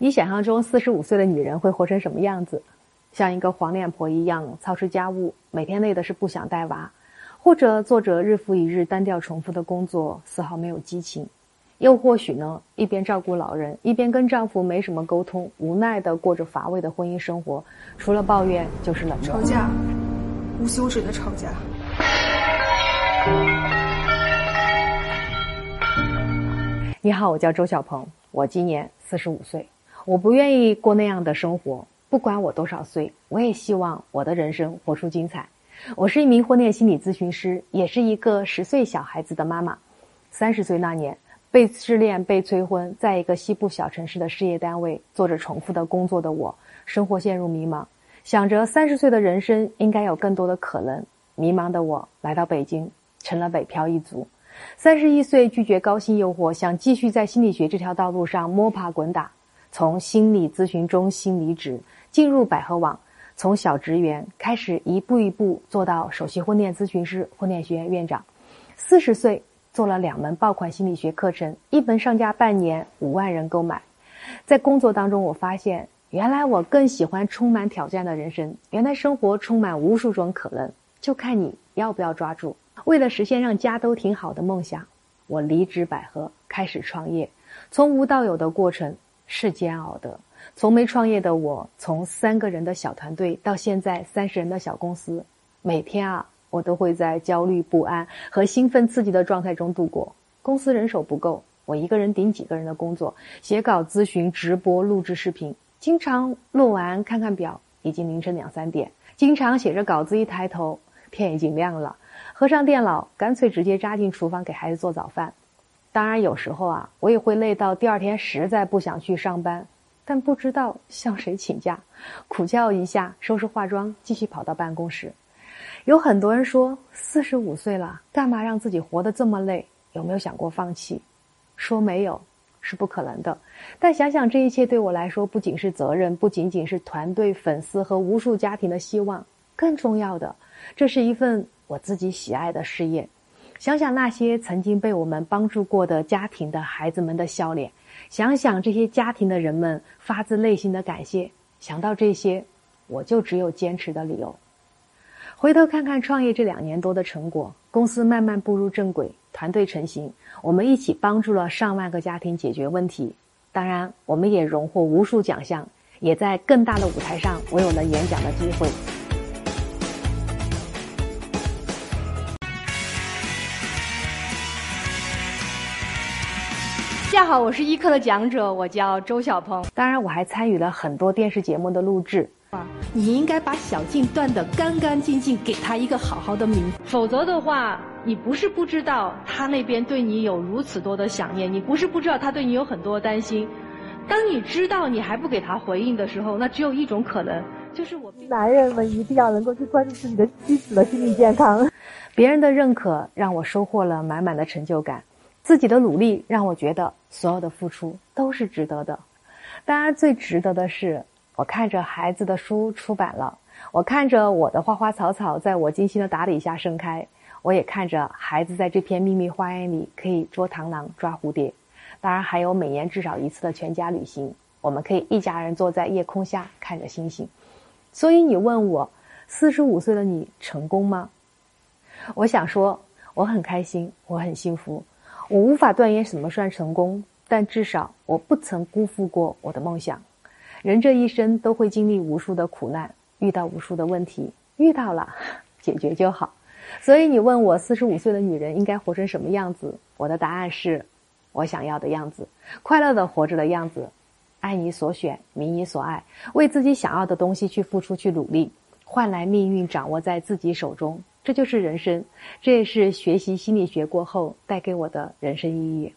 你想象中四十五岁的女人会活成什么样子？像一个黄脸婆一样操持家务，每天累的是不想带娃，或者做着日复一日单调重复的工作，丝毫没有激情。又或许呢，一边照顾老人，一边跟丈夫没什么沟通，无奈的过着乏味的婚姻生活，除了抱怨就是冷漠。吵架，无休止的吵架。你好，我叫周小鹏，我今年四十五岁，我不愿意过那样的生活，不管我多少岁，我也希望我的人生活出精彩。我是一名婚恋心理咨询师，也是一个十岁小孩子的妈妈。三十岁那年。被失恋、被催婚，在一个西部小城市的事业单位做着重复的工作的我，生活陷入迷茫，想着三十岁的人生应该有更多的可能。迷茫的我来到北京，成了北漂一族。三十一岁拒绝高薪诱惑，想继续在心理学这条道路上摸爬滚打。从心理咨询中心离职，进入百合网，从小职员开始，一步一步做到首席婚恋咨询师、婚恋学院院长。四十岁。做了两门爆款心理学课程，一门上架半年，五万人购买。在工作当中，我发现原来我更喜欢充满挑战的人生。原来生活充满无数种可能，就看你要不要抓住。为了实现让家都挺好的梦想，我离职百合，开始创业。从无到有的过程是煎熬的。从没创业的我，从三个人的小团队到现在三十人的小公司，每天啊。我都会在焦虑不安和兴奋刺激的状态中度过。公司人手不够，我一个人顶几个人的工作，写稿、咨询、直播、录制视频，经常录完看看表，已经凌晨两三点。经常写着稿子，一抬头天已经亮了，合上电脑，干脆直接扎进厨房给孩子做早饭。当然，有时候啊，我也会累到第二天实在不想去上班，但不知道向谁请假，苦叫一下，收拾化妆，继续跑到办公室。有很多人说，四十五岁了，干嘛让自己活得这么累？有没有想过放弃？说没有，是不可能的。但想想这一切对我来说，不仅是责任，不仅仅是团队、粉丝和无数家庭的希望，更重要的，这是一份我自己喜爱的事业。想想那些曾经被我们帮助过的家庭的孩子们的笑脸，想想这些家庭的人们发自内心的感谢，想到这些，我就只有坚持的理由。回头看看创业这两年多的成果，公司慢慢步入正轨，团队成型，我们一起帮助了上万个家庭解决问题。当然，我们也荣获无数奖项，也在更大的舞台上，我有了演讲的机会。家好，我是一课的讲者，我叫周小鹏。当然，我还参与了很多电视节目的录制。啊你应该把小静断得干干净净，给她一个好好的名。否则的话，你不是不知道他那边对你有如此多的想念，你不是不知道他对你有很多担心。当你知道你还不给他回应的时候，那只有一种可能，就是我们男人们一定要能够去关注自己的妻子的心理健康。别人的认可让我收获了满满的成就感，自己的努力让我觉得所有的付出都是值得的。当然，最值得的是。我看着孩子的书出版了，我看着我的花花草草在我精心的打理下盛开，我也看着孩子在这片秘密花园里可以捉螳螂、抓蝴蝶。当然，还有每年至少一次的全家旅行，我们可以一家人坐在夜空下看着星星。所以你问我，四十五岁的你成功吗？我想说，我很开心，我很幸福。我无法断言什么算成功，但至少我不曾辜负过我的梦想。人这一生都会经历无数的苦难，遇到无数的问题，遇到了，解决就好。所以你问我四十五岁的女人应该活成什么样子？我的答案是，我想要的样子，快乐的活着的样子，爱你所选，民你所爱，为自己想要的东西去付出去努力，换来命运掌握在自己手中，这就是人生，这也是学习心理学过后带给我的人生意义。